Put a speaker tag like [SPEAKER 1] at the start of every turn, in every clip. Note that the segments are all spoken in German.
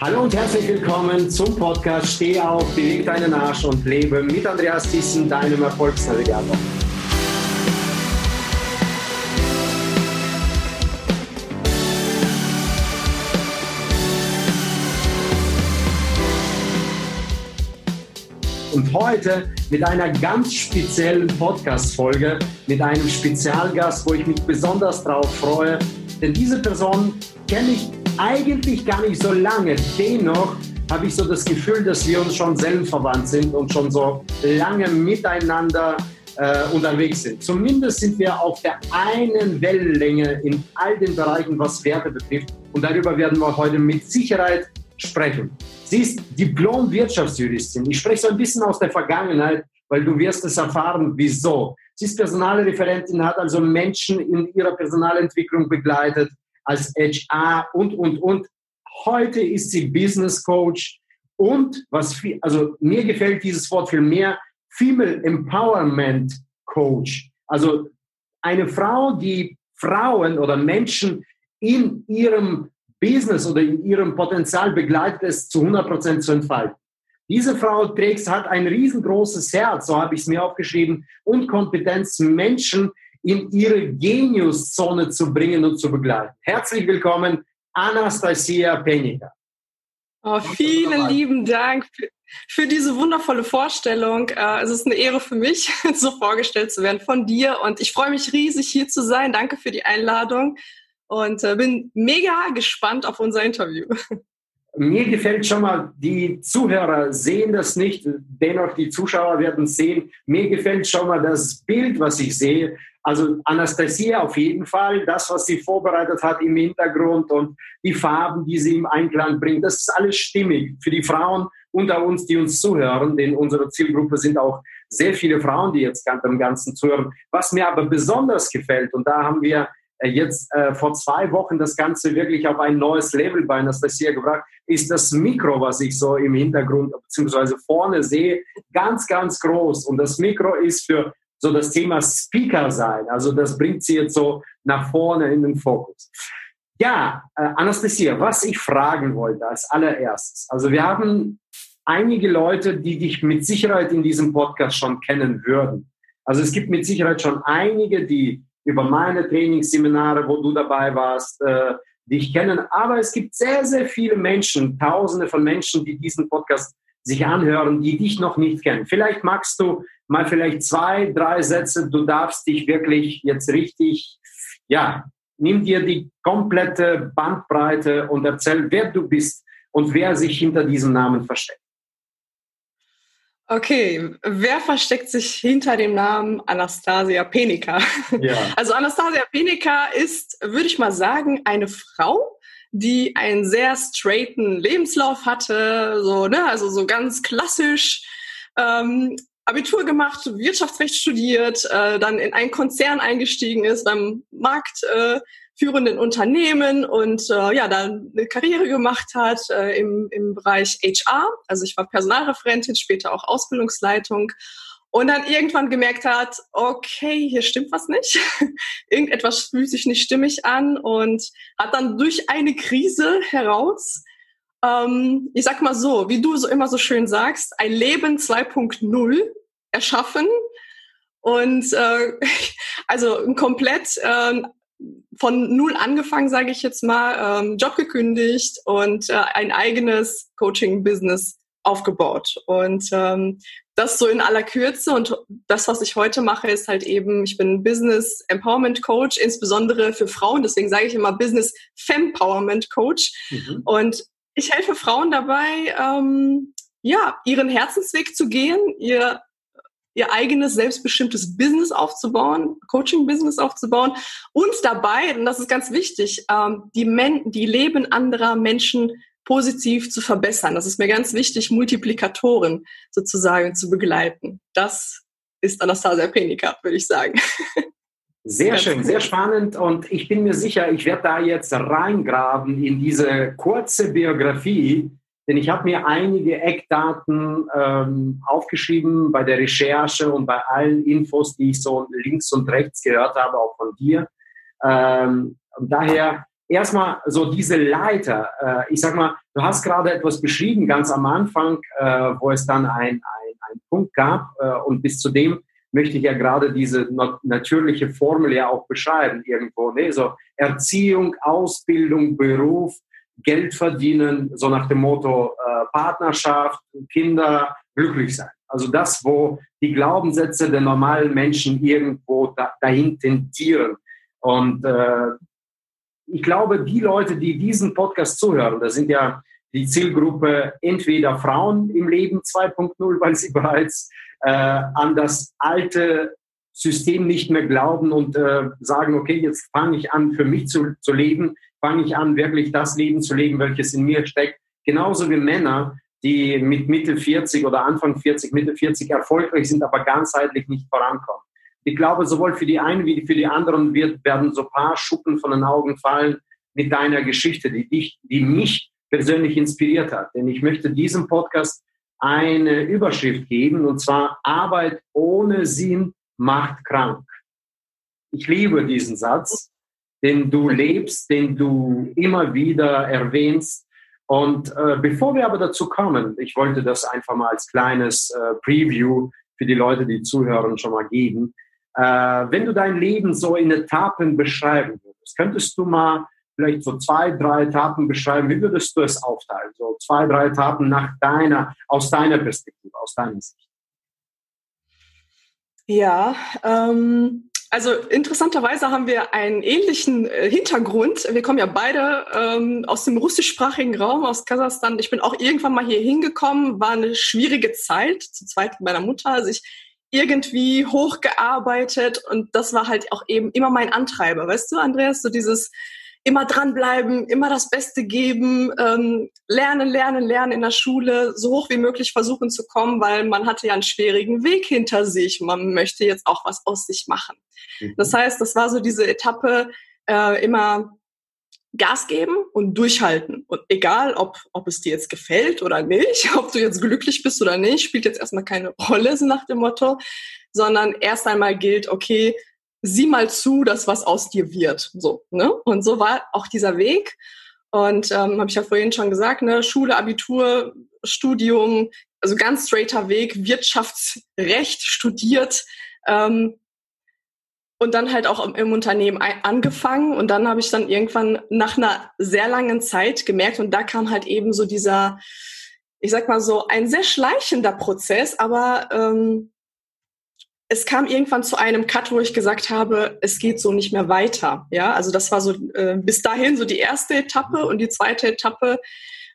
[SPEAKER 1] Hallo und herzlich willkommen zum Podcast Steh auf, beweg deinen Arsch und lebe mit Andreas Thyssen, deinem Erfolgsnavigator. Und heute mit einer ganz speziellen Podcast-Folge, mit einem Spezialgast, wo ich mich besonders darauf freue. Denn diese Person kenne ich eigentlich gar nicht so lange. Dennoch habe ich so das Gefühl, dass wir uns schon seelenverwandt sind und schon so lange miteinander äh, unterwegs sind. Zumindest sind wir auf der einen Wellenlänge in all den Bereichen, was Werte betrifft. Und darüber werden wir heute mit Sicherheit sprechen. Sie ist Diplom-Wirtschaftsjuristin. Ich spreche so ein bisschen aus der Vergangenheit, weil du wirst es erfahren, wieso. Sie ist Personalreferentin, hat also Menschen in ihrer Personalentwicklung begleitet, als HR und, und, und. Heute ist sie Business Coach und was viel, also mir gefällt dieses Wort viel mehr, Female Empowerment Coach. Also eine Frau, die Frauen oder Menschen in ihrem Business oder in ihrem Potenzial begleitet, es zu 100 Prozent zu entfalten. Diese Frau trägt, hat ein riesengroßes Herz, so habe ich es mir aufgeschrieben, und Kompetenz, Menschen in ihre Geniuszone zu bringen und zu begleiten. Herzlich willkommen, Anastasia Penica.
[SPEAKER 2] Oh, vielen lieben Dank für, diese wundervolle Vorstellung. Äh, es ist eine Ehre für mich, so vorgestellt zu werden von dir. Und ich freue mich riesig, hier zu sein. Danke für die Einladung und äh, bin mega gespannt auf unser Interview.
[SPEAKER 1] Mir gefällt schon mal, die Zuhörer sehen das nicht, dennoch die Zuschauer werden sehen. Mir gefällt schon mal das Bild, was ich sehe. Also Anastasia auf jeden Fall, das, was sie vorbereitet hat im Hintergrund und die Farben, die sie im Einklang bringt, das ist alles stimmig. Für die Frauen unter uns, die uns zuhören, denn unsere Zielgruppe sind auch sehr viele Frauen, die jetzt am Ganzen zuhören. Was mir aber besonders gefällt, und da haben wir äh, jetzt äh, vor zwei Wochen das Ganze wirklich auf ein neues Level bei Anastasia gebracht, ist das Mikro, was ich so im Hintergrund bzw. vorne sehe, ganz, ganz groß. Und das Mikro ist für so das Thema Speaker sein. Also das bringt sie jetzt so nach vorne in den Fokus. Ja, äh, Anastasia, was ich fragen wollte als allererstes. Also wir haben einige Leute, die dich mit Sicherheit in diesem Podcast schon kennen würden. Also es gibt mit Sicherheit schon einige, die über meine Trainingsseminare, wo du dabei warst, äh, dich kennen. Aber es gibt sehr, sehr viele Menschen, Tausende von Menschen, die diesen Podcast sich anhören, die dich noch nicht kennen. Vielleicht magst du mal vielleicht zwei, drei Sätze. Du darfst dich wirklich jetzt richtig, ja, nimm dir die komplette Bandbreite und erzähl, wer du bist und wer sich hinter diesem Namen versteckt.
[SPEAKER 2] Okay, wer versteckt sich hinter dem Namen Anastasia Penica? Ja. Also Anastasia Penica ist, würde ich mal sagen, eine Frau, die einen sehr straighten Lebenslauf hatte, so ne, also so ganz klassisch ähm, Abitur gemacht, Wirtschaftsrecht studiert, äh, dann in einen Konzern eingestiegen ist beim Markt. Äh, Unternehmen und äh, ja, dann eine Karriere gemacht hat äh, im, im Bereich HR. Also ich war Personalreferentin, später auch Ausbildungsleitung und dann irgendwann gemerkt hat, okay, hier stimmt was nicht. Irgendetwas fühlt sich nicht stimmig an und hat dann durch eine Krise heraus, ähm, ich sag mal so, wie du so immer so schön sagst, ein Leben 2.0 erschaffen und äh, also komplett äh, von null angefangen, sage ich jetzt mal, ähm, Job gekündigt und äh, ein eigenes Coaching-Business aufgebaut. Und ähm, das so in aller Kürze. Und das, was ich heute mache, ist halt eben, ich bin Business Empowerment Coach, insbesondere für Frauen. Deswegen sage ich immer Business Fempowerment Coach. Mhm. Und ich helfe Frauen dabei, ähm, ja, ihren Herzensweg zu gehen, ihr ihr eigenes selbstbestimmtes Business aufzubauen, Coaching-Business aufzubauen und dabei, und das ist ganz wichtig, ähm, die, Men die Leben anderer Menschen positiv zu verbessern. Das ist mir ganz wichtig, Multiplikatoren sozusagen zu begleiten. Das ist Anastasia Penica, würde ich sagen.
[SPEAKER 1] Sehr schön, sehr spannend und ich bin mir sicher, ich werde da jetzt reingraben in diese kurze Biografie denn ich habe mir einige Eckdaten ähm, aufgeschrieben bei der Recherche und bei allen Infos, die ich so links und rechts gehört habe, auch von dir. Ähm, daher erstmal so diese Leiter, äh, ich sag mal, du hast gerade etwas beschrieben, ganz am Anfang, äh, wo es dann ein, ein, ein Punkt gab äh, und bis zu dem möchte ich ja gerade diese natürliche Formel ja auch beschreiben irgendwo. Ne? So Erziehung, Ausbildung, Beruf, Geld verdienen, so nach dem Motto äh, Partnerschaft, Kinder, glücklich sein. Also das, wo die Glaubenssätze der normalen Menschen irgendwo da, dahin tendieren. Und äh, ich glaube, die Leute, die diesen Podcast zuhören, das sind ja die Zielgruppe entweder Frauen im Leben 2.0, weil sie bereits äh, an das alte System nicht mehr glauben und äh, sagen, okay, jetzt fange ich an, für mich zu, zu leben, fange ich an, wirklich das Leben zu leben, welches in mir steckt. Genauso wie Männer, die mit Mitte 40 oder Anfang 40, Mitte 40 erfolgreich sind, aber ganzheitlich nicht vorankommen. Ich glaube, sowohl für die einen wie für die anderen wird, werden so ein paar Schuppen von den Augen fallen mit deiner Geschichte, die dich, die mich persönlich inspiriert hat. Denn ich möchte diesem Podcast eine Überschrift geben, und zwar Arbeit ohne Sinn macht krank. Ich liebe diesen Satz, den du lebst, den du immer wieder erwähnst. Und äh, bevor wir aber dazu kommen, ich wollte das einfach mal als kleines äh, Preview für die Leute, die zuhören, schon mal geben. Äh, wenn du dein Leben so in Etappen beschreiben würdest, könntest du mal vielleicht so zwei, drei Etappen beschreiben. Wie würdest du es aufteilen? So zwei, drei Etappen nach deiner, aus deiner Perspektive, aus deiner Sicht.
[SPEAKER 2] Ja, ähm, also interessanterweise haben wir einen ähnlichen äh, Hintergrund. Wir kommen ja beide ähm, aus dem russischsprachigen Raum, aus Kasachstan. Ich bin auch irgendwann mal hier hingekommen, war eine schwierige Zeit, zu zweit mit meiner Mutter, also ich irgendwie hochgearbeitet und das war halt auch eben immer mein Antreiber, weißt du, Andreas, so dieses immer dranbleiben, immer das Beste geben, ähm, lernen, lernen, lernen in der Schule, so hoch wie möglich versuchen zu kommen, weil man hatte ja einen schwierigen Weg hinter sich. Man möchte jetzt auch was aus sich machen. Mhm. Das heißt, das war so diese Etappe, äh, immer Gas geben und durchhalten. Und egal, ob, ob es dir jetzt gefällt oder nicht, ob du jetzt glücklich bist oder nicht, spielt jetzt erstmal keine Rolle, so nach dem Motto, sondern erst einmal gilt, okay, sieh mal zu, dass was aus dir wird. So, ne? Und so war auch dieser Weg. Und ähm, habe ich ja vorhin schon gesagt, ne, Schule, Abitur, Studium, also ganz straighter Weg, Wirtschaftsrecht studiert ähm, und dann halt auch im, Unternehmen angefangen. Und dann habe ich dann irgendwann nach einer sehr langen Zeit gemerkt, und da kam halt eben so dieser, ich sag mal so, ein sehr schleichender Prozess, aber ähm, es kam irgendwann zu einem Cut, wo ich gesagt habe, es geht so nicht mehr weiter. Ja, also das war so äh, bis dahin so die erste Etappe und die zweite Etappe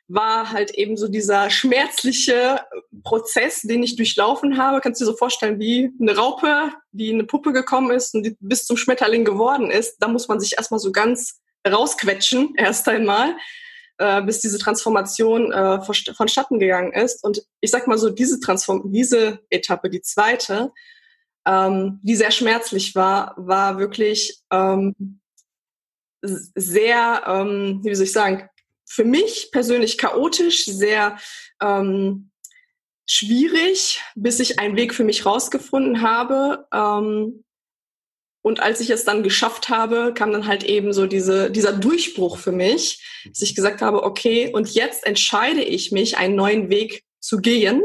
[SPEAKER 2] war halt eben so dieser schmerzliche Prozess, den ich durchlaufen habe. Kannst du dir so vorstellen, wie eine Raupe, die eine Puppe gekommen ist und die bis zum Schmetterling geworden ist. Da muss man sich erstmal so ganz rausquetschen, erst einmal, äh, bis diese Transformation äh, vonstatten gegangen ist. Und ich sag mal so, diese Transform diese Etappe, die zweite, ähm, die sehr schmerzlich war, war wirklich ähm, sehr, ähm, wie soll ich sagen, für mich persönlich chaotisch, sehr ähm, schwierig, bis ich einen Weg für mich rausgefunden habe. Ähm, und als ich es dann geschafft habe, kam dann halt eben so diese, dieser Durchbruch für mich, dass ich gesagt habe, okay, und jetzt entscheide ich mich, einen neuen Weg zu gehen.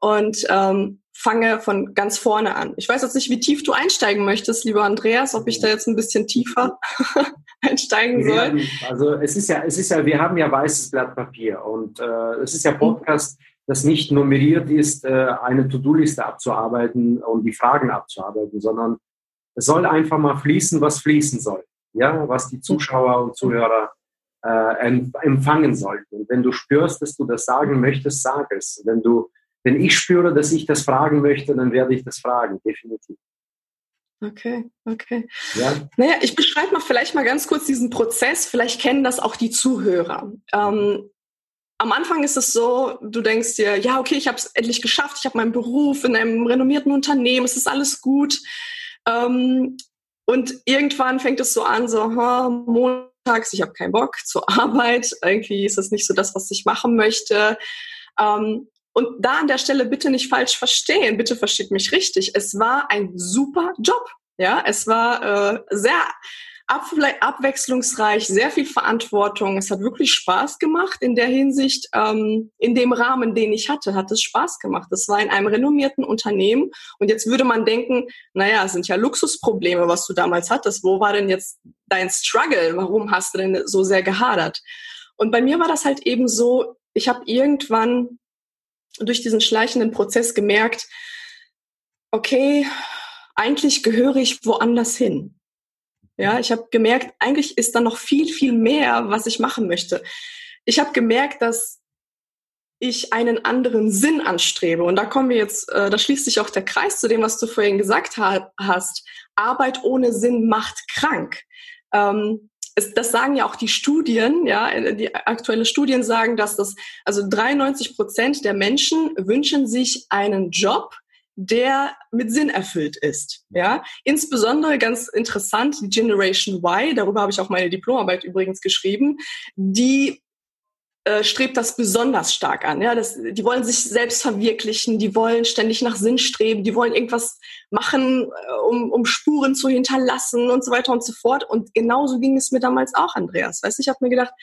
[SPEAKER 2] Und ähm, fange von ganz vorne an. Ich weiß jetzt nicht, wie tief du einsteigen möchtest, lieber Andreas, ob ich da jetzt ein bisschen tiefer einsteigen soll.
[SPEAKER 1] Also es ist ja, es ist ja, wir haben ja weißes Blatt Papier und äh, es ist ja Podcast, das nicht nummeriert ist, äh, eine To-Do-Liste abzuarbeiten und die Fragen abzuarbeiten, sondern es soll einfach mal fließen, was fließen soll. Ja, was die Zuschauer und Zuhörer äh, empfangen sollten. Und wenn du spürst, dass du das sagen möchtest, sag es. Wenn du wenn ich spüre, dass ich das fragen möchte, dann werde ich das fragen, definitiv.
[SPEAKER 2] Okay, okay. Ja. Naja, ich beschreibe mal vielleicht mal ganz kurz diesen Prozess. Vielleicht kennen das auch die Zuhörer. Ähm, am Anfang ist es so, du denkst dir, ja, okay, ich habe es endlich geschafft, ich habe meinen Beruf in einem renommierten Unternehmen, es ist alles gut. Ähm, und irgendwann fängt es so an, so, huh, montags, ich habe keinen Bock zur Arbeit, irgendwie ist das nicht so das, was ich machen möchte. Ähm, und da an der Stelle bitte nicht falsch verstehen, bitte versteht mich richtig. Es war ein super Job. Ja, es war äh, sehr abwechslungsreich, sehr viel Verantwortung. Es hat wirklich Spaß gemacht in der Hinsicht. Ähm, in dem Rahmen, den ich hatte, hat es Spaß gemacht. Das war in einem renommierten Unternehmen. Und jetzt würde man denken, naja, es sind ja Luxusprobleme, was du damals hattest. Wo war denn jetzt dein Struggle? Warum hast du denn so sehr gehadert? Und bei mir war das halt eben so, ich habe irgendwann durch diesen schleichenden Prozess gemerkt, okay, eigentlich gehöre ich woanders hin. Ja, ich habe gemerkt, eigentlich ist da noch viel, viel mehr, was ich machen möchte. Ich habe gemerkt, dass ich einen anderen Sinn anstrebe. Und da kommen wir jetzt, äh, da schließt sich auch der Kreis zu dem, was du vorhin gesagt ha hast. Arbeit ohne Sinn macht krank. Ähm, das sagen ja auch die Studien, ja, die aktuelle Studien sagen, dass das, also 93 Prozent der Menschen wünschen sich einen Job, der mit Sinn erfüllt ist. Ja, insbesondere ganz interessant die Generation Y. Darüber habe ich auch meine Diplomarbeit übrigens geschrieben. Die äh, strebt das besonders stark an. Ja, das, die wollen sich selbst verwirklichen, die wollen ständig nach Sinn streben, die wollen irgendwas machen, äh, um, um Spuren zu hinterlassen und so weiter und so fort. Und genauso ging es mir damals auch, Andreas. Weißt, ich habe mir gedacht,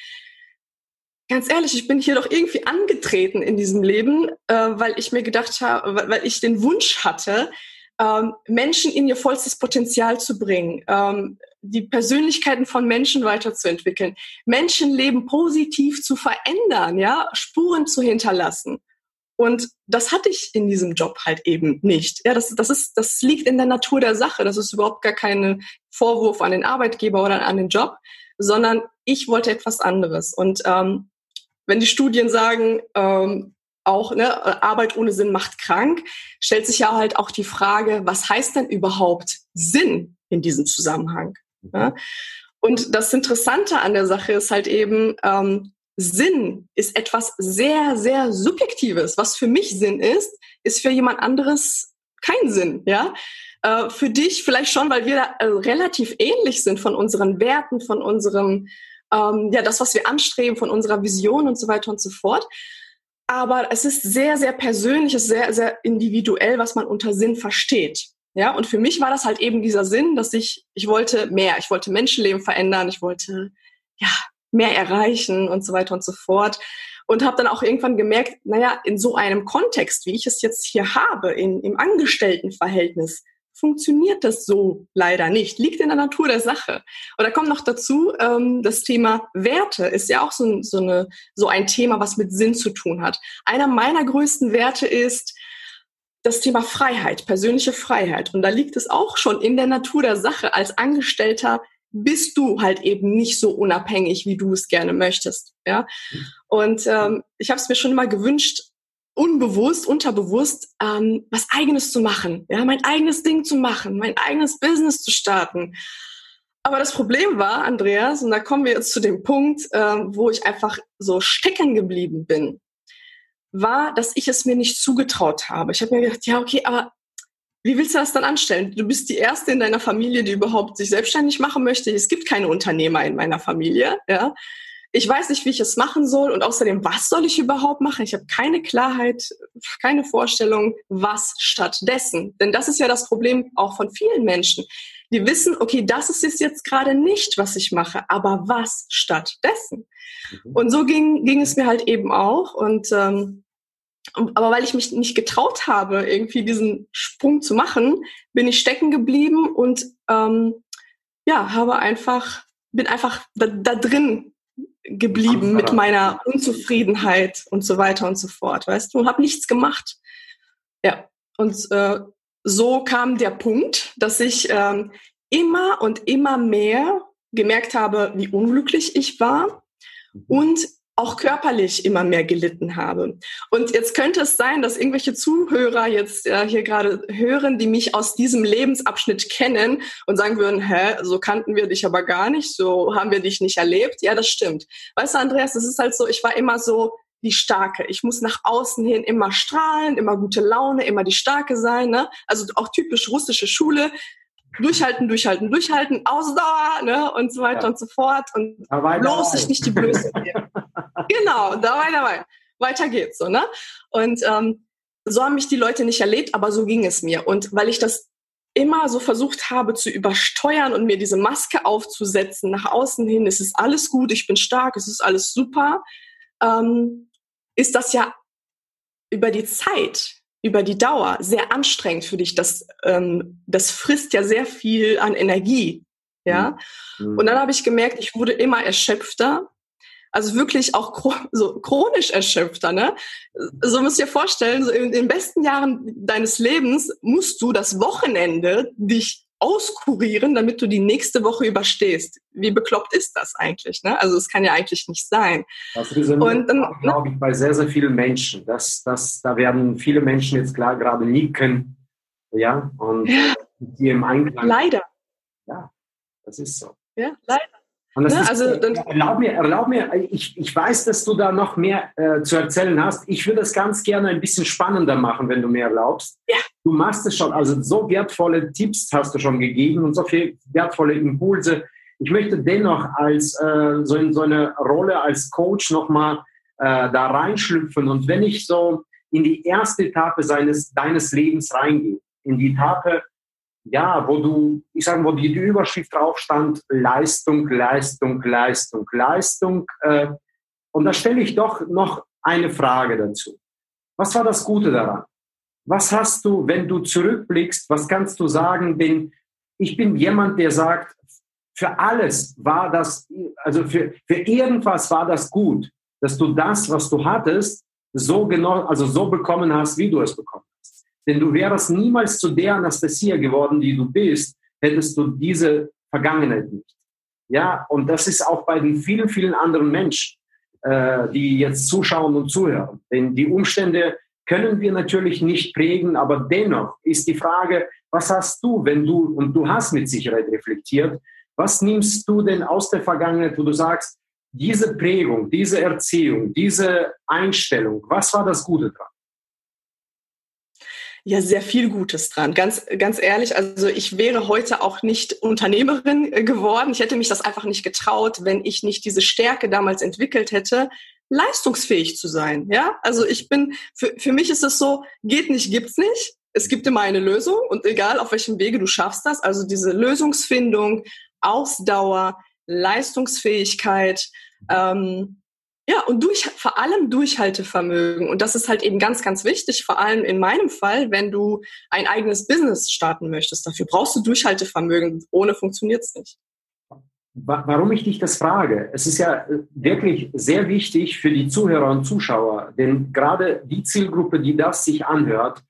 [SPEAKER 2] ganz ehrlich, ich bin hier doch irgendwie angetreten in diesem Leben, äh, weil ich mir gedacht habe, weil ich den Wunsch hatte, ähm, Menschen in ihr vollstes Potenzial zu bringen, ähm, die Persönlichkeiten von Menschen weiterzuentwickeln, Menschenleben positiv zu verändern, ja, Spuren zu hinterlassen. Und das hatte ich in diesem Job halt eben nicht. Ja, das, das ist, das liegt in der Natur der Sache. Das ist überhaupt gar kein Vorwurf an den Arbeitgeber oder an den Job, sondern ich wollte etwas anderes. Und ähm, wenn die Studien sagen, ähm, auch ne, Arbeit ohne Sinn macht krank, stellt sich ja halt auch die Frage, was heißt denn überhaupt Sinn in diesem Zusammenhang? Ja? Und das Interessante an der Sache ist halt eben, ähm, Sinn ist etwas sehr, sehr Subjektives. Was für mich Sinn ist, ist für jemand anderes kein Sinn. Ja, äh, für dich vielleicht schon, weil wir äh, relativ ähnlich sind von unseren Werten, von unserem ähm, ja, das, was wir anstreben, von unserer Vision und so weiter und so fort. Aber es ist sehr, sehr persönlich, es ist sehr, sehr individuell, was man unter Sinn versteht. Ja, und für mich war das halt eben dieser Sinn, dass ich, ich wollte mehr, ich wollte Menschenleben verändern, ich wollte, ja, mehr erreichen und so weiter und so fort. Und habe dann auch irgendwann gemerkt, naja, in so einem Kontext, wie ich es jetzt hier habe, in, im Angestelltenverhältnis, funktioniert das so leider nicht. Liegt in der Natur der Sache. Da kommt noch dazu, ähm, das Thema Werte ist ja auch so, so, eine, so ein Thema, was mit Sinn zu tun hat. Einer meiner größten Werte ist das Thema Freiheit, persönliche Freiheit. Und da liegt es auch schon in der Natur der Sache. Als Angestellter bist du halt eben nicht so unabhängig, wie du es gerne möchtest. Ja. Und ähm, ich habe es mir schon immer gewünscht, unbewusst, unterbewusst, ähm, was eigenes zu machen, ja, mein eigenes Ding zu machen, mein eigenes Business zu starten. Aber das Problem war, Andreas, und da kommen wir jetzt zu dem Punkt, ähm, wo ich einfach so stecken geblieben bin, war, dass ich es mir nicht zugetraut habe. Ich habe mir gedacht, ja, okay, aber wie willst du das dann anstellen? Du bist die erste in deiner Familie, die überhaupt sich selbstständig machen möchte. Es gibt keine Unternehmer in meiner Familie, ja ich weiß nicht, wie ich es machen soll und außerdem, was soll ich überhaupt machen? Ich habe keine Klarheit, keine Vorstellung, was stattdessen. Denn das ist ja das Problem auch von vielen Menschen. Die wissen, okay, das ist es jetzt gerade nicht, was ich mache, aber was stattdessen? Mhm. Und so ging, ging es mir halt eben auch. Und ähm, aber weil ich mich nicht getraut habe, irgendwie diesen Sprung zu machen, bin ich stecken geblieben und ähm, ja, habe einfach, bin einfach da, da drin geblieben mit meiner Unzufriedenheit und so weiter und so fort, weißt du, und habe nichts gemacht. Ja, und äh, so kam der Punkt, dass ich ähm, immer und immer mehr gemerkt habe, wie unglücklich ich war mhm. und auch körperlich immer mehr gelitten habe. Und jetzt könnte es sein, dass irgendwelche Zuhörer jetzt äh, hier gerade hören, die mich aus diesem Lebensabschnitt kennen und sagen würden, hä, so kannten wir dich aber gar nicht, so haben wir dich nicht erlebt. Ja, das stimmt. Weißt du, Andreas, das ist halt so, ich war immer so die Starke. Ich muss nach außen hin immer strahlen, immer gute Laune, immer die Starke sein. Ne? Also auch typisch russische Schule durchhalten, durchhalten, durchhalten, Ausdauer ne, und so weiter ja. und so fort und dabei, bloß sich nicht die Blöße geben. genau, dabei, dabei. Weiter geht's so, ne? Und ähm, so haben mich die Leute nicht erlebt, aber so ging es mir. Und weil ich das immer so versucht habe zu übersteuern und mir diese Maske aufzusetzen, nach außen hin, es ist alles gut, ich bin stark, es ist alles super, ähm, ist das ja über die Zeit, über die Dauer sehr anstrengend für dich. Das, ähm, das frisst ja sehr viel an Energie. Ja. Mhm. Und dann habe ich gemerkt, ich wurde immer erschöpfter. Also wirklich auch so chronisch erschöpfter. Ne? So musst du dir vorstellen, so in den besten Jahren deines Lebens musst du das Wochenende dich auskurieren, damit du die nächste Woche überstehst. Wie bekloppt ist das eigentlich? Ne? Also es kann ja eigentlich nicht sein.
[SPEAKER 1] Das resoniert, glaube ich, bei sehr, sehr vielen Menschen. Das, das, da werden viele Menschen jetzt klar gerade nicken. Ja, und ja. die im Einklang.
[SPEAKER 2] Leider.
[SPEAKER 1] Ja, das ist so.
[SPEAKER 2] Ja, leider.
[SPEAKER 1] Und das ja, ist, also, erlaub mir, erlaub mir, ich, ich weiß, dass du da noch mehr äh, zu erzählen hast. Ich würde es ganz gerne ein bisschen spannender machen, wenn du mir erlaubst.
[SPEAKER 2] Ja.
[SPEAKER 1] Du machst es schon, also so wertvolle Tipps hast du schon gegeben und so viele wertvolle Impulse. Ich möchte dennoch als äh, so in so eine Rolle als Coach nochmal äh, da reinschlüpfen. Und wenn ich so in die erste Etappe seines, deines Lebens reingehe, in die Etappe, ja, wo du, ich sage, wo die, die Überschrift drauf stand, Leistung, Leistung, Leistung, Leistung. Äh, und da stelle ich doch noch eine Frage dazu. Was war das Gute daran? Was hast du, wenn du zurückblickst, was kannst du sagen? Denn ich bin jemand, der sagt, für alles war das, also für, für irgendwas war das gut, dass du das, was du hattest, so genau, also so bekommen hast, wie du es bekommen denn du wärst niemals zu der Anastasia geworden, die du bist, hättest du diese Vergangenheit nicht. Ja, und das ist auch bei den vielen, vielen anderen Menschen, äh, die jetzt zuschauen und zuhören. Denn die Umstände können wir natürlich nicht prägen, aber dennoch ist die Frage, was hast du, wenn du, und du hast mit Sicherheit reflektiert, was nimmst du denn aus der Vergangenheit, wo du sagst, diese Prägung, diese Erziehung, diese Einstellung, was war das Gute dran?
[SPEAKER 2] ja sehr viel Gutes dran. Ganz, ganz ehrlich, also ich wäre heute auch nicht Unternehmerin äh, geworden. Ich hätte mich das einfach nicht getraut, wenn ich nicht diese Stärke damals entwickelt hätte, leistungsfähig zu sein. Ja, also ich bin, für, für mich ist es so, geht nicht, gibt's nicht. Es gibt immer eine Lösung und egal auf welchem Wege du schaffst das, also diese Lösungsfindung, Ausdauer, Leistungsfähigkeit, ähm, ja, und durch, vor allem Durchhaltevermögen. Und das ist halt eben ganz, ganz wichtig, vor allem in meinem Fall, wenn du ein eigenes Business starten möchtest. Dafür brauchst du Durchhaltevermögen. Ohne funktioniert es nicht.
[SPEAKER 1] Warum ich dich das frage? Es ist ja äh, wirklich sehr wichtig für die Zuhörer und Zuschauer, denn gerade die Zielgruppe, die das sich anhört,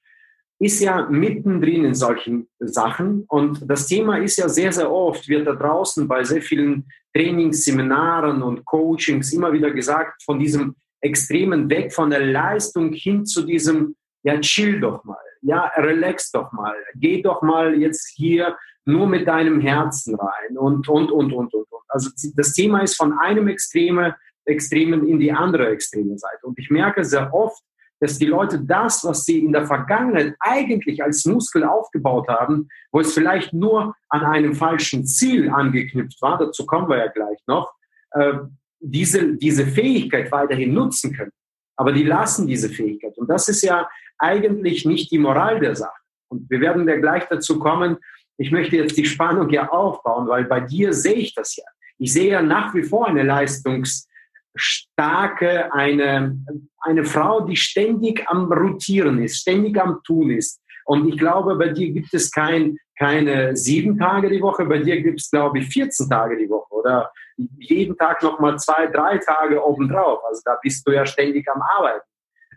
[SPEAKER 1] ist ja mittendrin in solchen Sachen. Und das Thema ist ja sehr, sehr oft, wird da draußen bei sehr vielen Trainings, Seminaren und Coachings immer wieder gesagt, von diesem extremen Weg von der Leistung hin zu diesem, ja, chill doch mal, ja, relax doch mal, geh doch mal jetzt hier nur mit deinem Herzen rein und, und, und, und, und. und. Also das Thema ist von einem Extreme, Extremen in die andere extreme Seite. Und ich merke sehr oft, dass die Leute das, was sie in der Vergangenheit eigentlich als Muskel aufgebaut haben, wo es vielleicht nur an einem falschen Ziel angeknüpft war, dazu kommen wir ja gleich noch, äh, diese, diese Fähigkeit weiterhin nutzen können. Aber die lassen diese Fähigkeit. Und das ist ja eigentlich nicht die Moral der Sache. Und wir werden ja gleich dazu kommen, ich möchte jetzt die Spannung ja aufbauen, weil bei dir sehe ich das ja. Ich sehe ja nach wie vor eine Leistungs- starke, eine, eine Frau, die ständig am Rotieren ist, ständig am Tun ist. Und ich glaube, bei dir gibt es kein, keine sieben Tage die Woche, bei dir gibt es, glaube ich, 14 Tage die Woche oder jeden Tag nochmal zwei, drei Tage obendrauf. Also da bist du ja ständig am Arbeiten,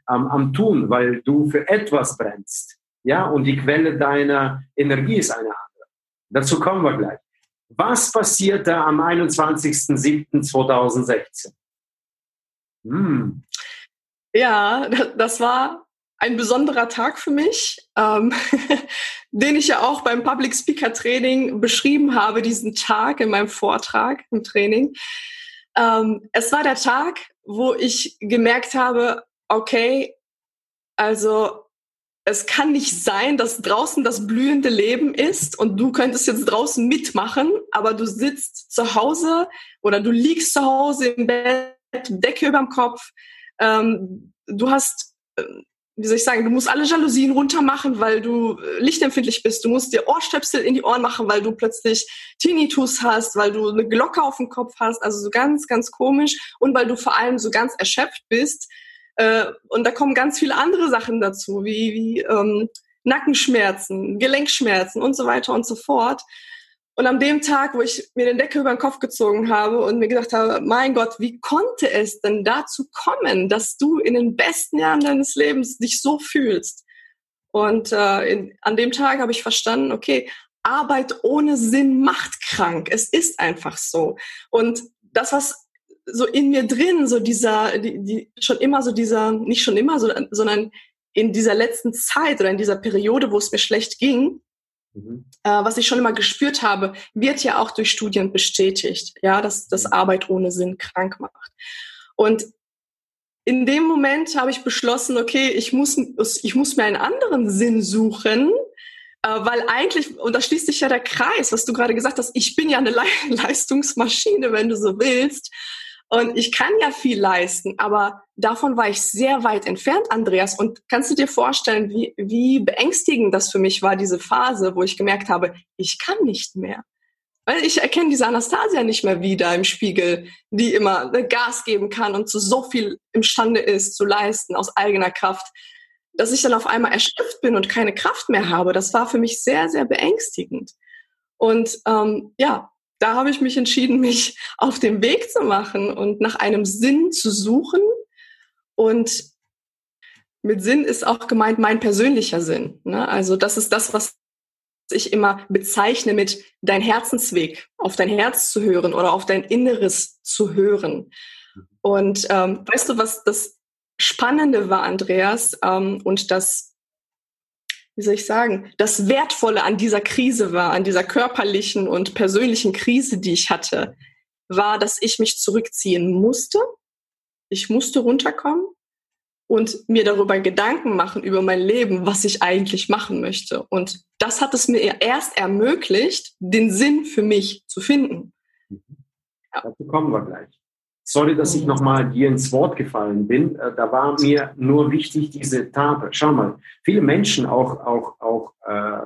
[SPEAKER 1] am, am Tun, weil du für etwas brennst. Ja, und die Quelle deiner Energie ist eine andere. Dazu kommen wir gleich. Was passierte am 21.07.2016?
[SPEAKER 2] Hm. Ja, das war ein besonderer Tag für mich, ähm, den ich ja auch beim Public Speaker Training beschrieben habe, diesen Tag in meinem Vortrag im Training. Ähm, es war der Tag, wo ich gemerkt habe, okay, also es kann nicht sein, dass draußen das blühende Leben ist und du könntest jetzt draußen mitmachen, aber du sitzt zu Hause oder du liegst zu Hause im Bett Decke über dem Kopf. Ähm, du hast äh, wie soll ich sagen, du musst alle Jalousien runter machen, weil du äh, lichtempfindlich bist. Du musst dir Ohrstöpsel in die Ohren machen, weil du plötzlich Tinnitus hast, weil du eine Glocke auf dem Kopf hast. Also so ganz, ganz komisch. Und weil du vor allem so ganz erschöpft bist. Äh, und da kommen ganz viele andere Sachen dazu, wie, wie ähm, Nackenschmerzen, Gelenkschmerzen und so weiter und so fort. Und an dem Tag, wo ich mir den Deckel über den Kopf gezogen habe und mir gedacht habe, mein Gott, wie konnte es denn dazu kommen, dass du in den besten Jahren deines Lebens dich so fühlst? Und äh, in, an dem Tag habe ich verstanden, okay, Arbeit ohne Sinn macht krank. Es ist einfach so. Und das, was so in mir drin, so dieser, die, die, schon immer so dieser, nicht schon immer, so, sondern in dieser letzten Zeit oder in dieser Periode, wo es mir schlecht ging, Mhm. Äh, was ich schon immer gespürt habe, wird ja auch durch Studien bestätigt, ja, dass, dass mhm. Arbeit ohne Sinn krank macht. Und in dem Moment habe ich beschlossen, okay, ich muss, ich muss mir einen anderen Sinn suchen, äh, weil eigentlich, und da schließt sich ja der Kreis, was du gerade gesagt hast, ich bin ja eine Leistungsmaschine, wenn du so willst. Und ich kann ja viel leisten, aber davon war ich sehr weit entfernt, Andreas. Und kannst du dir vorstellen, wie, wie beängstigend das für mich war, diese Phase, wo ich gemerkt habe, ich kann nicht mehr. Weil ich erkenne diese Anastasia nicht mehr wieder im Spiegel, die immer Gas geben kann und zu so viel imstande ist zu leisten aus eigener Kraft, dass ich dann auf einmal erschöpft bin und keine Kraft mehr habe. Das war für mich sehr, sehr beängstigend. Und ähm, ja, da habe ich mich entschieden, mich auf den Weg zu machen und nach einem Sinn zu suchen. Und mit Sinn ist auch gemeint mein persönlicher Sinn. Ne? Also das ist das, was ich immer bezeichne mit dein Herzensweg, auf dein Herz zu hören oder auf dein Inneres zu hören. Und ähm, weißt du, was das Spannende war, Andreas, ähm, und das wie soll ich sagen, das Wertvolle an dieser Krise war, an dieser körperlichen und persönlichen Krise, die ich hatte, war, dass ich mich zurückziehen musste. Ich musste runterkommen und mir darüber Gedanken machen über mein Leben, was ich eigentlich machen möchte. Und das hat es mir erst ermöglicht, den Sinn für mich zu finden.
[SPEAKER 1] Ja. Dazu kommen wir gleich. Sorry, dass ich nochmal dir ins Wort gefallen bin. Äh, da war mir nur wichtig diese Etappe. Schau mal, viele Menschen auch, auch, auch äh,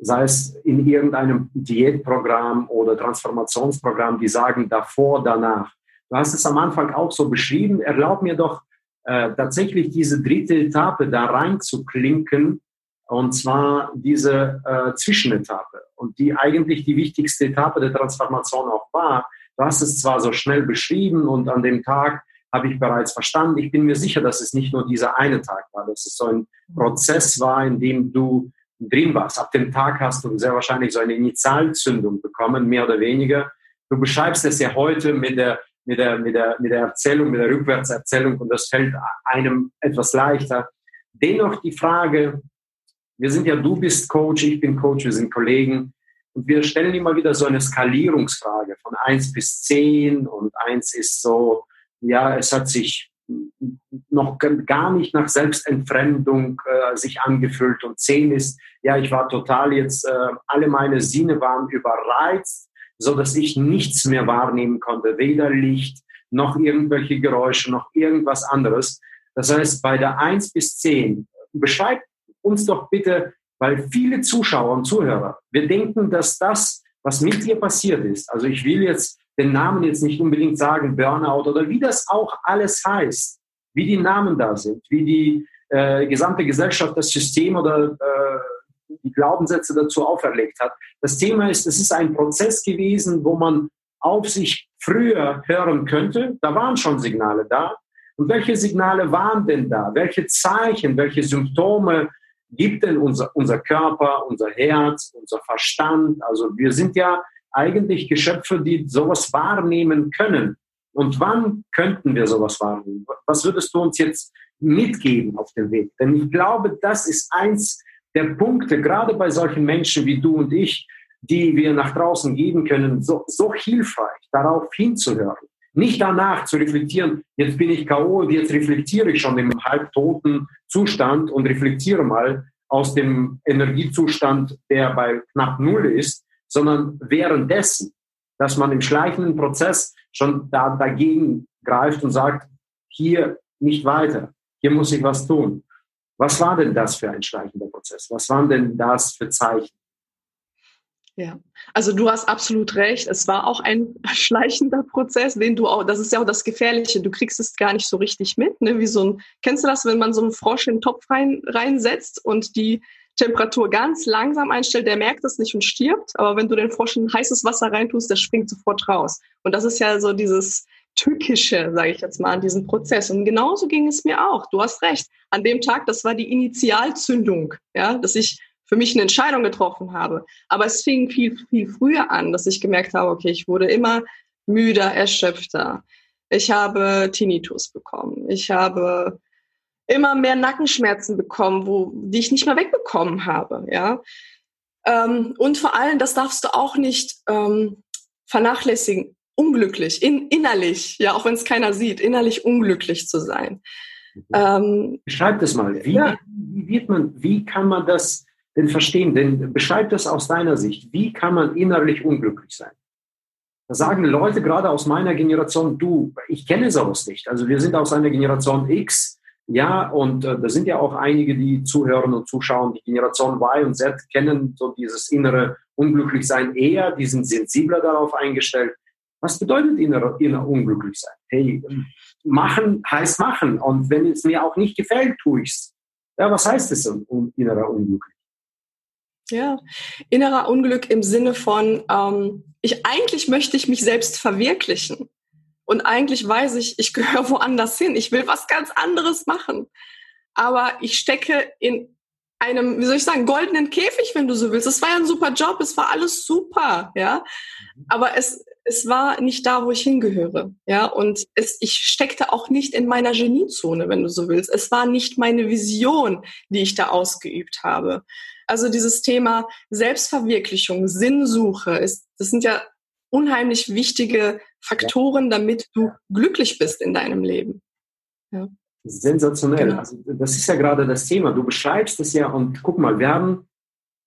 [SPEAKER 1] sei es in irgendeinem Diätprogramm oder Transformationsprogramm, die sagen davor, danach. Du hast es am Anfang auch so beschrieben. Erlaub mir doch äh, tatsächlich diese dritte Etappe da reinzuklinken, und zwar diese äh, Zwischenetappe. Und die eigentlich die wichtigste Etappe der Transformation auch war, Du hast es zwar so schnell beschrieben und an dem Tag habe ich bereits verstanden. Ich bin mir sicher, dass es nicht nur dieser eine Tag war, dass es so ein Prozess war, in dem du drin warst. Ab dem Tag hast du sehr wahrscheinlich so eine Initialzündung bekommen, mehr oder weniger. Du beschreibst es ja heute mit der, mit der, mit der, mit der Erzählung, mit der Rückwärtserzählung und das fällt einem etwas leichter. Dennoch die Frage, wir sind ja, du bist Coach, ich bin Coach, wir sind Kollegen. Und wir stellen immer wieder so eine Skalierungsfrage von 1 bis 10 und 1 ist so, ja, es hat sich noch gar nicht nach Selbstentfremdung äh, sich angefühlt und 10 ist, ja, ich war total jetzt, äh, alle meine Sinne waren überreizt, so dass ich nichts mehr wahrnehmen konnte, weder Licht noch irgendwelche Geräusche noch irgendwas anderes. Das heißt, bei der 1 bis 10, beschreibt uns doch bitte, weil viele Zuschauer und Zuhörer, wir denken, dass das, was mit dir passiert ist, also ich will jetzt den Namen jetzt nicht unbedingt sagen, Burnout oder wie das auch alles heißt, wie die Namen da sind, wie die äh, gesamte Gesellschaft das System oder äh, die Glaubenssätze dazu auferlegt hat. Das Thema ist, es ist ein Prozess gewesen, wo man auf sich früher hören könnte. Da waren schon Signale da. Und welche Signale waren denn da? Welche Zeichen, welche Symptome gibt denn unser, unser Körper, unser Herz, unser Verstand? Also wir sind ja eigentlich Geschöpfe, die sowas wahrnehmen können. Und wann könnten wir sowas wahrnehmen? Was würdest du uns jetzt mitgeben auf dem Weg? Denn ich glaube, das ist eins der Punkte, gerade bei solchen Menschen wie du und ich, die wir nach draußen geben können, so, so hilfreich, darauf hinzuhören. Nicht danach zu reflektieren, jetzt bin ich K.O. und jetzt reflektiere ich schon im halbtoten Zustand und reflektiere mal aus dem Energiezustand, der bei knapp Null ist, sondern währenddessen, dass man im schleichenden Prozess schon da, dagegen greift und sagt, hier nicht weiter. hier muss ich was tun. Was war denn das für ein schleichender Prozess? Was waren denn das für Zeichen?
[SPEAKER 2] Ja, also du hast absolut recht. Es war auch ein schleichender Prozess, den du auch, das ist ja auch das Gefährliche, du kriegst es gar nicht so richtig mit, ne? Wie so ein, kennst du das, wenn man so einen Frosch in den Topf rein, reinsetzt und die Temperatur ganz langsam einstellt, der merkt es nicht und stirbt. Aber wenn du den Frosch in heißes Wasser reintust, der springt sofort raus. Und das ist ja so dieses Tückische, sage ich jetzt mal, an diesem Prozess. Und genauso ging es mir auch. Du hast recht. An dem Tag, das war die Initialzündung, ja, dass ich für mich eine Entscheidung getroffen habe. Aber es fing viel, viel früher an, dass ich gemerkt habe, okay, ich wurde immer müder, erschöpfter. Ich habe Tinnitus bekommen. Ich habe immer mehr Nackenschmerzen bekommen, wo, die ich nicht mehr wegbekommen habe, ja. Ähm, und vor allem, das darfst du auch nicht ähm, vernachlässigen, unglücklich, in, innerlich, ja, auch wenn es keiner sieht, innerlich unglücklich zu sein.
[SPEAKER 1] Mhm. Ähm, Beschreib das mal. Wie, ja. wie, wird man, wie kann man das denn verstehen? Denn beschreib das aus deiner Sicht. Wie kann man innerlich unglücklich sein? Da sagen Leute gerade aus meiner Generation, du, ich kenne sowas nicht. Also wir sind aus einer Generation X, ja, und äh, da sind ja auch einige, die zuhören und zuschauen. Die Generation Y und Z kennen so dieses innere Unglücklichsein eher, die sind sensibler darauf eingestellt. Was bedeutet inner, inner unglücklich? Hey, machen heißt machen. Und wenn es mir auch nicht gefällt, tue ich es. Ja, was heißt es, um, innerer Unglücklich?
[SPEAKER 2] Ja, innerer Unglück im Sinne von, ähm, ich eigentlich möchte ich mich selbst verwirklichen. Und eigentlich weiß ich, ich gehöre woanders hin. Ich will was ganz anderes machen. Aber ich stecke in einem, wie soll ich sagen, goldenen Käfig, wenn du so willst. Es war ja ein super Job, es war alles super, ja. Mhm. Aber es, es war nicht da, wo ich hingehöre, ja. Und es, ich steckte auch nicht in meiner Geniezone, wenn du so willst. Es war nicht meine Vision, die ich da ausgeübt habe. Also dieses Thema Selbstverwirklichung, Sinnsuche, ist, das sind ja unheimlich wichtige Faktoren, damit du glücklich bist in deinem Leben.
[SPEAKER 1] Ja. Sensationell. Genau. Also das ist ja gerade das Thema. Du beschreibst es ja und guck mal, wir haben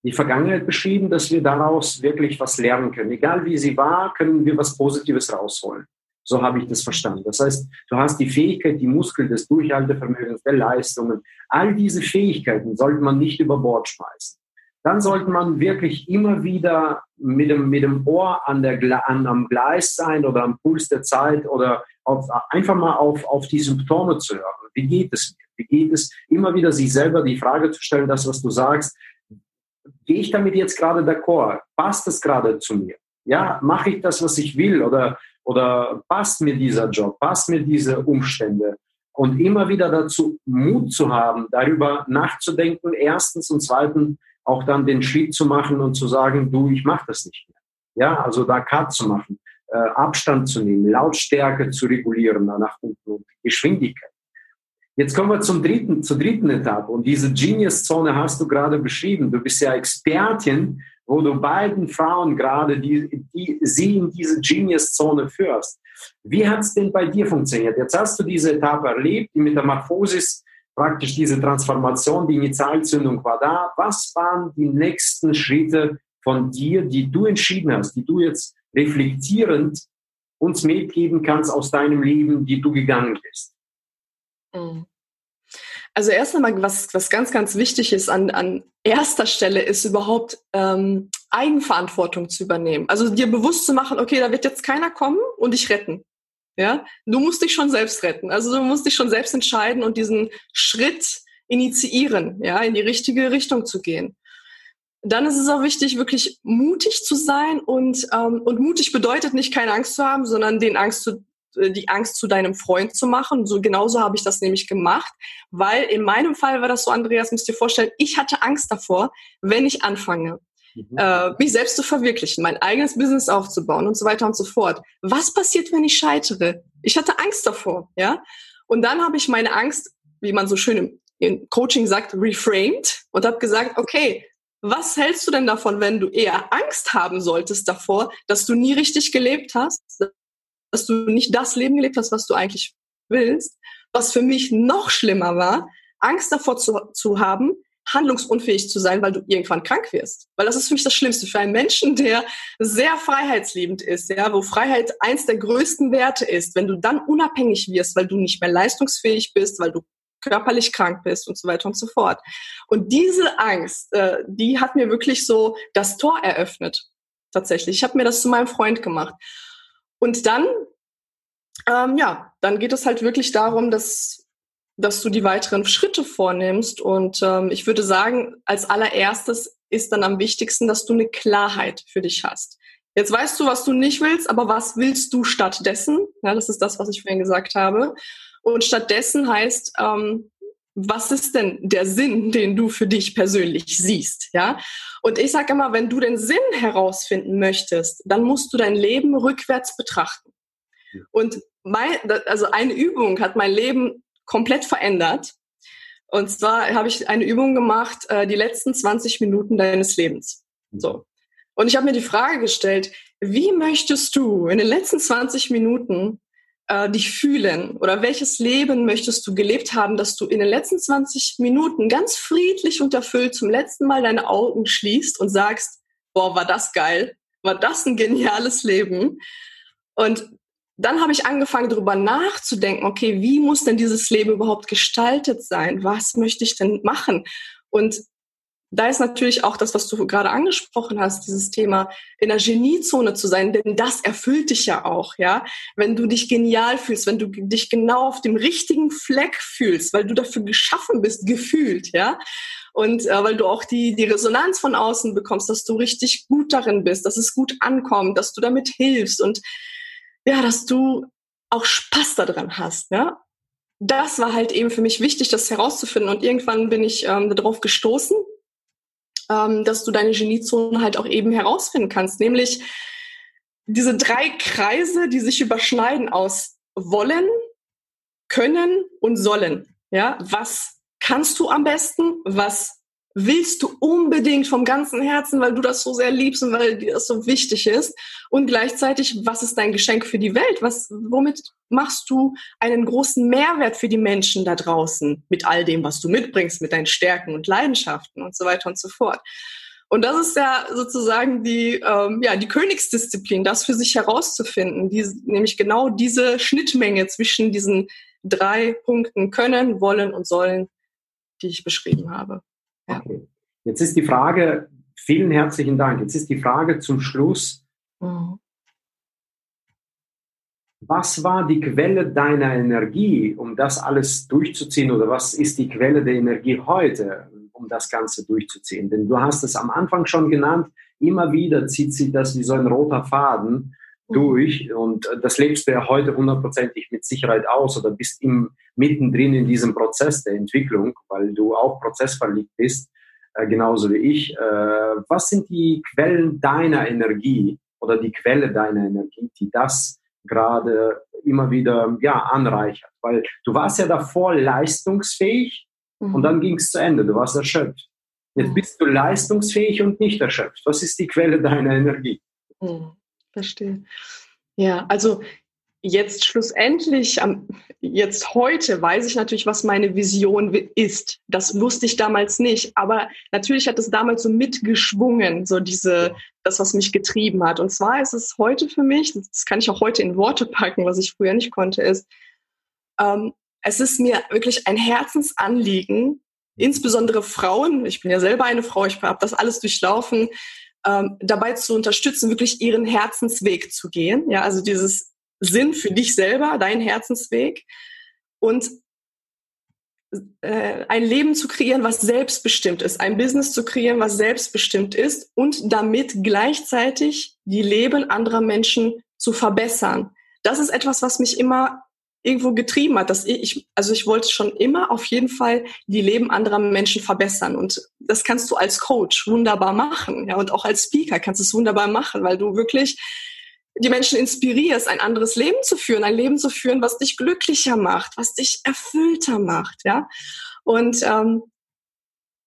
[SPEAKER 1] die Vergangenheit beschrieben, dass wir daraus wirklich was lernen können. Egal wie sie war, können wir was Positives rausholen. So habe ich das verstanden. Das heißt, du hast die Fähigkeit, die Muskel des Durchhaltevermögens, der Leistungen. All diese Fähigkeiten sollte man nicht über Bord schmeißen dann sollte man wirklich immer wieder mit dem, mit dem Ohr an der, an, am Gleis sein oder am Puls der Zeit oder auf, einfach mal auf, auf die Symptome zu hören. Wie geht es mir? Wie geht es? Immer wieder sich selber die Frage zu stellen, das, was du sagst, gehe ich damit jetzt gerade d'accord? Passt es gerade zu mir? Ja, mache ich das, was ich will? Oder, oder passt mir dieser Job? Passt mir diese Umstände? Und immer wieder dazu Mut zu haben, darüber nachzudenken, erstens und zweitens, auch dann den Schritt zu machen und zu sagen, du, ich mache das nicht mehr. Ja, also da Cut zu machen, äh, Abstand zu nehmen, Lautstärke zu regulieren nach unten und Geschwindigkeit. Jetzt kommen wir zum dritten, zur dritten Etappe. Und diese Genius-Zone hast du gerade beschrieben. Du bist ja Expertin, wo du beiden Frauen gerade die, die, sie in diese Genius-Zone führst. Wie hat es denn bei dir funktioniert? Jetzt hast du diese Etappe erlebt, die Metamorphosis praktisch diese Transformation, die Initialzündung war da. Was waren die nächsten Schritte von dir, die du entschieden hast, die du jetzt reflektierend uns mitgeben kannst aus deinem Leben, die du gegangen bist?
[SPEAKER 2] Mhm. Also erst einmal, was, was ganz, ganz wichtig ist an, an erster Stelle, ist überhaupt ähm, Eigenverantwortung zu übernehmen. Also dir bewusst zu machen, okay, da wird jetzt keiner kommen und dich retten. Ja, du musst dich schon selbst retten. Also du musst dich schon selbst entscheiden und diesen Schritt initiieren, ja, in die richtige Richtung zu gehen. Dann ist es auch wichtig, wirklich mutig zu sein und ähm, und mutig bedeutet nicht keine Angst zu haben, sondern den Angst zu die Angst zu deinem Freund zu machen. So genauso habe ich das nämlich gemacht, weil in meinem Fall war das so, Andreas, musst dir vorstellen, ich hatte Angst davor, wenn ich anfange, mhm. äh, mich selbst zu verwirklichen, mein eigenes Business aufzubauen und so weiter und so fort. Was passiert, wenn ich scheitere? Ich hatte Angst davor, ja. Und dann habe ich meine Angst, wie man so schön im, im Coaching sagt, reframed und habe gesagt, okay, was hältst du denn davon, wenn du eher Angst haben solltest davor, dass du nie richtig gelebt hast, dass du nicht das Leben gelebt hast, was du eigentlich willst? Was für mich noch schlimmer war, Angst davor zu, zu haben, handlungsunfähig zu sein, weil du irgendwann krank wirst. Weil das ist für mich das Schlimmste. Für einen Menschen, der sehr freiheitsliebend ist, ja, wo Freiheit eins der größten Werte ist, wenn du dann unabhängig wirst, weil du nicht mehr leistungsfähig bist, weil du körperlich krank bist und so weiter und so fort. Und diese Angst, äh, die hat mir wirklich so das Tor eröffnet. Tatsächlich. Ich habe mir das zu meinem Freund gemacht. Und dann, ähm, ja, dann geht es halt wirklich darum, dass, dass du die weiteren Schritte vornimmst. Und ähm, ich würde sagen, als allererstes ist dann am wichtigsten, dass du eine Klarheit für dich hast. Jetzt weißt du, was du nicht willst, aber was willst du stattdessen? Ja, das ist das, was ich vorhin gesagt habe. Und stattdessen heißt, ähm, was ist denn der Sinn, den du für dich persönlich siehst? Ja? Und ich sage immer, wenn du den Sinn herausfinden möchtest, dann musst du dein Leben rückwärts betrachten. Und mein, also eine Übung hat mein Leben komplett verändert. Und zwar habe ich eine Übung gemacht, äh, die letzten 20 Minuten deines Lebens. So. Und ich habe mir die Frage gestellt, wie möchtest du in den letzten 20 Minuten äh, dich fühlen oder welches Leben möchtest du gelebt haben, dass du in den letzten 20 Minuten ganz friedlich und erfüllt zum letzten Mal deine Augen schließt und sagst, boah, war das geil, war das ein geniales Leben. Und dann habe ich angefangen, darüber nachzudenken, okay, wie muss denn dieses Leben überhaupt gestaltet sein? Was möchte ich denn machen? Und da ist natürlich auch das, was du gerade angesprochen hast, dieses Thema in der Geniezone zu sein, denn das erfüllt dich ja auch, ja. Wenn du dich genial fühlst, wenn du dich genau auf dem richtigen Fleck fühlst, weil du dafür geschaffen bist, gefühlt, ja. Und äh, weil du auch die, die Resonanz von außen bekommst, dass du richtig gut darin bist, dass es gut ankommt, dass du damit hilfst und ja, dass du auch Spaß daran hast, ja. Das war halt eben für mich wichtig, das herauszufinden. Und irgendwann bin ich ähm, darauf gestoßen, ähm, dass du deine Geniezone halt auch eben herausfinden kannst. Nämlich diese drei Kreise, die sich überschneiden aus wollen, können und sollen. Ja, was kannst du am besten? Was willst du unbedingt vom ganzen Herzen, weil du das so sehr liebst und weil dir das so wichtig ist. Und gleichzeitig, was ist dein Geschenk für die Welt? Was, womit machst du einen großen Mehrwert für die Menschen da draußen mit all dem, was du mitbringst, mit deinen Stärken und Leidenschaften und so weiter und so fort? Und das ist ja sozusagen die, ähm, ja, die Königsdisziplin, das für sich herauszufinden, die, nämlich genau diese Schnittmenge zwischen diesen drei Punkten können, wollen und sollen, die ich beschrieben habe.
[SPEAKER 1] Ja. Okay. Jetzt ist die Frage, vielen herzlichen Dank. Jetzt ist die Frage zum Schluss. Mhm. Was war die Quelle deiner Energie, um das alles durchzuziehen? Oder was ist die Quelle der Energie heute, um das Ganze durchzuziehen? Denn du hast es am Anfang schon genannt, immer wieder zieht sich das wie so ein roter Faden. Durch und das lebst du ja heute hundertprozentig mit Sicherheit aus oder bist im, mittendrin in diesem Prozess der Entwicklung, weil du auch prozessverliebt bist, äh, genauso wie ich. Äh, was sind die Quellen deiner Energie oder die Quelle deiner Energie, die das gerade immer wieder ja, anreichert? Weil du warst ja davor leistungsfähig mhm. und dann ging es zu Ende, du warst erschöpft. Jetzt mhm. bist du leistungsfähig und nicht erschöpft. Was ist die Quelle deiner Energie?
[SPEAKER 2] Mhm. Verstehe. Ja, also jetzt schlussendlich, jetzt heute weiß ich natürlich, was meine Vision ist. Das wusste ich damals nicht. Aber natürlich hat es damals so mitgeschwungen, so diese, das, was mich getrieben hat. Und zwar ist es heute für mich, das kann ich auch heute in Worte packen, was ich früher nicht konnte, ist, ähm, es ist mir wirklich ein Herzensanliegen, insbesondere Frauen, ich bin ja selber eine Frau, ich habe das alles durchlaufen, ähm, dabei zu unterstützen, wirklich ihren Herzensweg zu gehen. Ja, also dieses Sinn für dich selber, dein Herzensweg und äh, ein Leben zu kreieren, was selbstbestimmt ist, ein Business zu kreieren, was selbstbestimmt ist und damit gleichzeitig die Leben anderer Menschen zu verbessern. Das ist etwas, was mich immer irgendwo getrieben hat, dass ich, also ich wollte schon immer auf jeden Fall die Leben anderer Menschen verbessern und das kannst du als Coach wunderbar machen, ja, und auch als Speaker kannst du es wunderbar machen, weil du wirklich die Menschen inspirierst, ein anderes Leben zu führen, ein Leben zu führen, was dich glücklicher macht, was dich erfüllter macht, ja. Und ähm,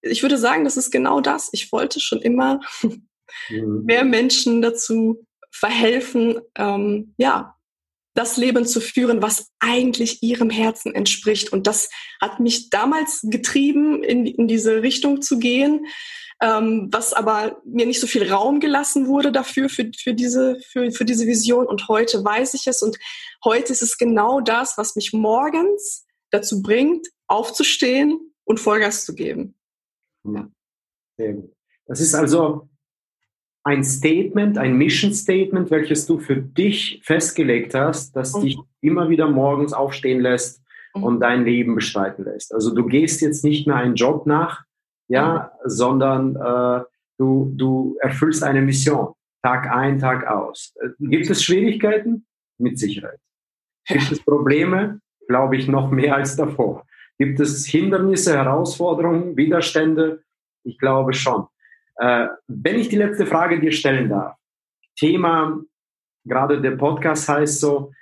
[SPEAKER 2] ich würde sagen, das ist genau das. Ich wollte schon immer mhm. mehr Menschen dazu verhelfen, ähm, ja, das Leben zu führen, was eigentlich ihrem Herzen entspricht. Und das hat mich damals getrieben, in, in diese Richtung zu gehen ähm, was aber mir nicht so viel Raum gelassen wurde dafür, für, für, diese, für, für diese Vision. Und heute weiß ich es und heute ist es genau das, was mich morgens dazu bringt, aufzustehen und Vollgas zu geben.
[SPEAKER 1] Ja. Gut. Das ist also ein Statement, ein Mission Statement, welches du für dich festgelegt hast, das mhm. dich immer wieder morgens aufstehen lässt mhm. und dein Leben bestreiten lässt. Also du gehst jetzt nicht mehr einen Job nach, ja, mhm. sondern äh, du, du erfüllst eine Mission, Tag ein, Tag aus. Äh, gibt es Schwierigkeiten? Mit Sicherheit. Gibt es Probleme? Glaube ich noch mehr als davor. Gibt es Hindernisse, Herausforderungen, Widerstände? Ich glaube schon. Äh, wenn ich die letzte Frage dir stellen darf, Thema, gerade der Podcast heißt so,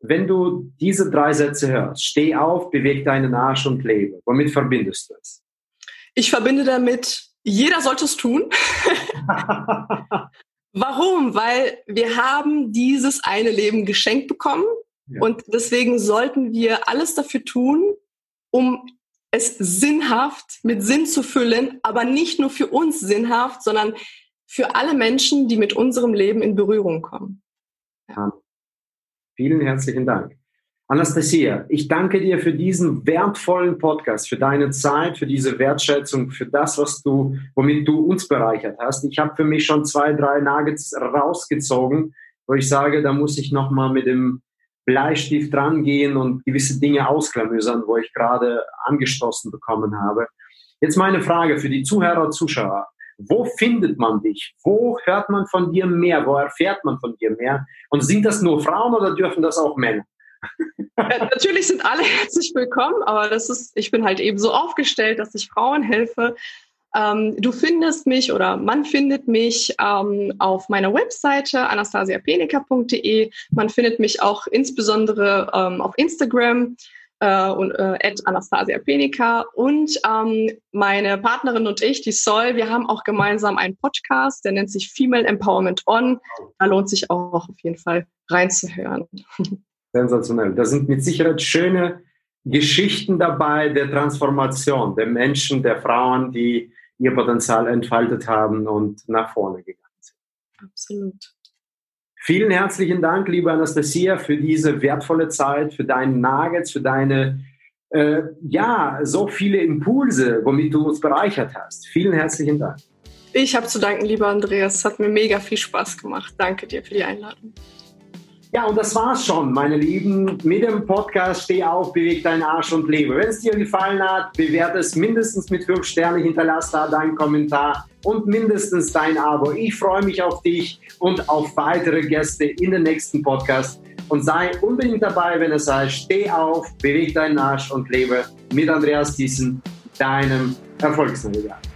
[SPEAKER 1] wenn du diese drei Sätze hörst, steh auf, beweg deinen Arsch und lebe. Womit verbindest du es?
[SPEAKER 2] Ich verbinde damit, jeder sollte es tun. Warum? Weil wir haben dieses eine Leben geschenkt bekommen ja. und deswegen sollten wir alles dafür tun, um es sinnhaft mit Sinn zu füllen, aber nicht nur für uns sinnhaft, sondern für alle Menschen, die mit unserem Leben in Berührung kommen.
[SPEAKER 1] Ja. Vielen herzlichen Dank. Anastasia, ich danke dir für diesen wertvollen Podcast, für deine Zeit, für diese Wertschätzung, für das, was du, womit du uns bereichert hast. Ich habe für mich schon zwei, drei Nuggets rausgezogen, wo ich sage, da muss ich noch mal mit dem Bleistift rangehen und gewisse Dinge ausklamüsern, wo ich gerade angestoßen bekommen habe. Jetzt meine Frage für die Zuhörer und Zuschauer. Wo findet man dich? Wo hört man von dir mehr? Wo erfährt man von dir mehr? Und sind das nur Frauen oder dürfen das auch Männer?
[SPEAKER 2] Ja, natürlich sind alle herzlich willkommen, aber das ist, ich bin halt eben so aufgestellt, dass ich Frauen helfe, ähm, du findest mich oder man findet mich ähm, auf meiner Webseite anastasiapenica.de. Man findet mich auch insbesondere ähm, auf Instagram äh, und äh, Anastasia Penica und ähm, meine Partnerin und ich, die Sol, wir haben auch gemeinsam einen Podcast, der nennt sich Female Empowerment On. Da lohnt sich auch auf jeden Fall reinzuhören.
[SPEAKER 1] Sensationell. Da sind mit Sicherheit schöne Geschichten dabei der Transformation der Menschen, der Frauen, die ihr Potenzial entfaltet haben und nach vorne gegangen sind.
[SPEAKER 2] Absolut.
[SPEAKER 1] Vielen herzlichen Dank, liebe Anastasia, für diese wertvolle Zeit, für deinen Nuggets, für deine, äh, ja, so viele Impulse, womit du uns bereichert hast. Vielen herzlichen Dank.
[SPEAKER 2] Ich habe zu danken, lieber Andreas. Es hat mir mega viel Spaß gemacht. Danke dir für die Einladung.
[SPEAKER 1] Ja, und das war's schon, meine Lieben, mit dem Podcast Steh auf, beweg deinen Arsch und lebe. Wenn es dir gefallen hat, bewerte es mindestens mit fünf Sternen, hinterlass da deinen Kommentar und mindestens dein Abo. Ich freue mich auf dich und auf weitere Gäste in den nächsten Podcast und sei unbedingt dabei, wenn es heißt Steh auf, beweg deinen Arsch und lebe mit Andreas Thiessen, deinem Erfolgsnavigator.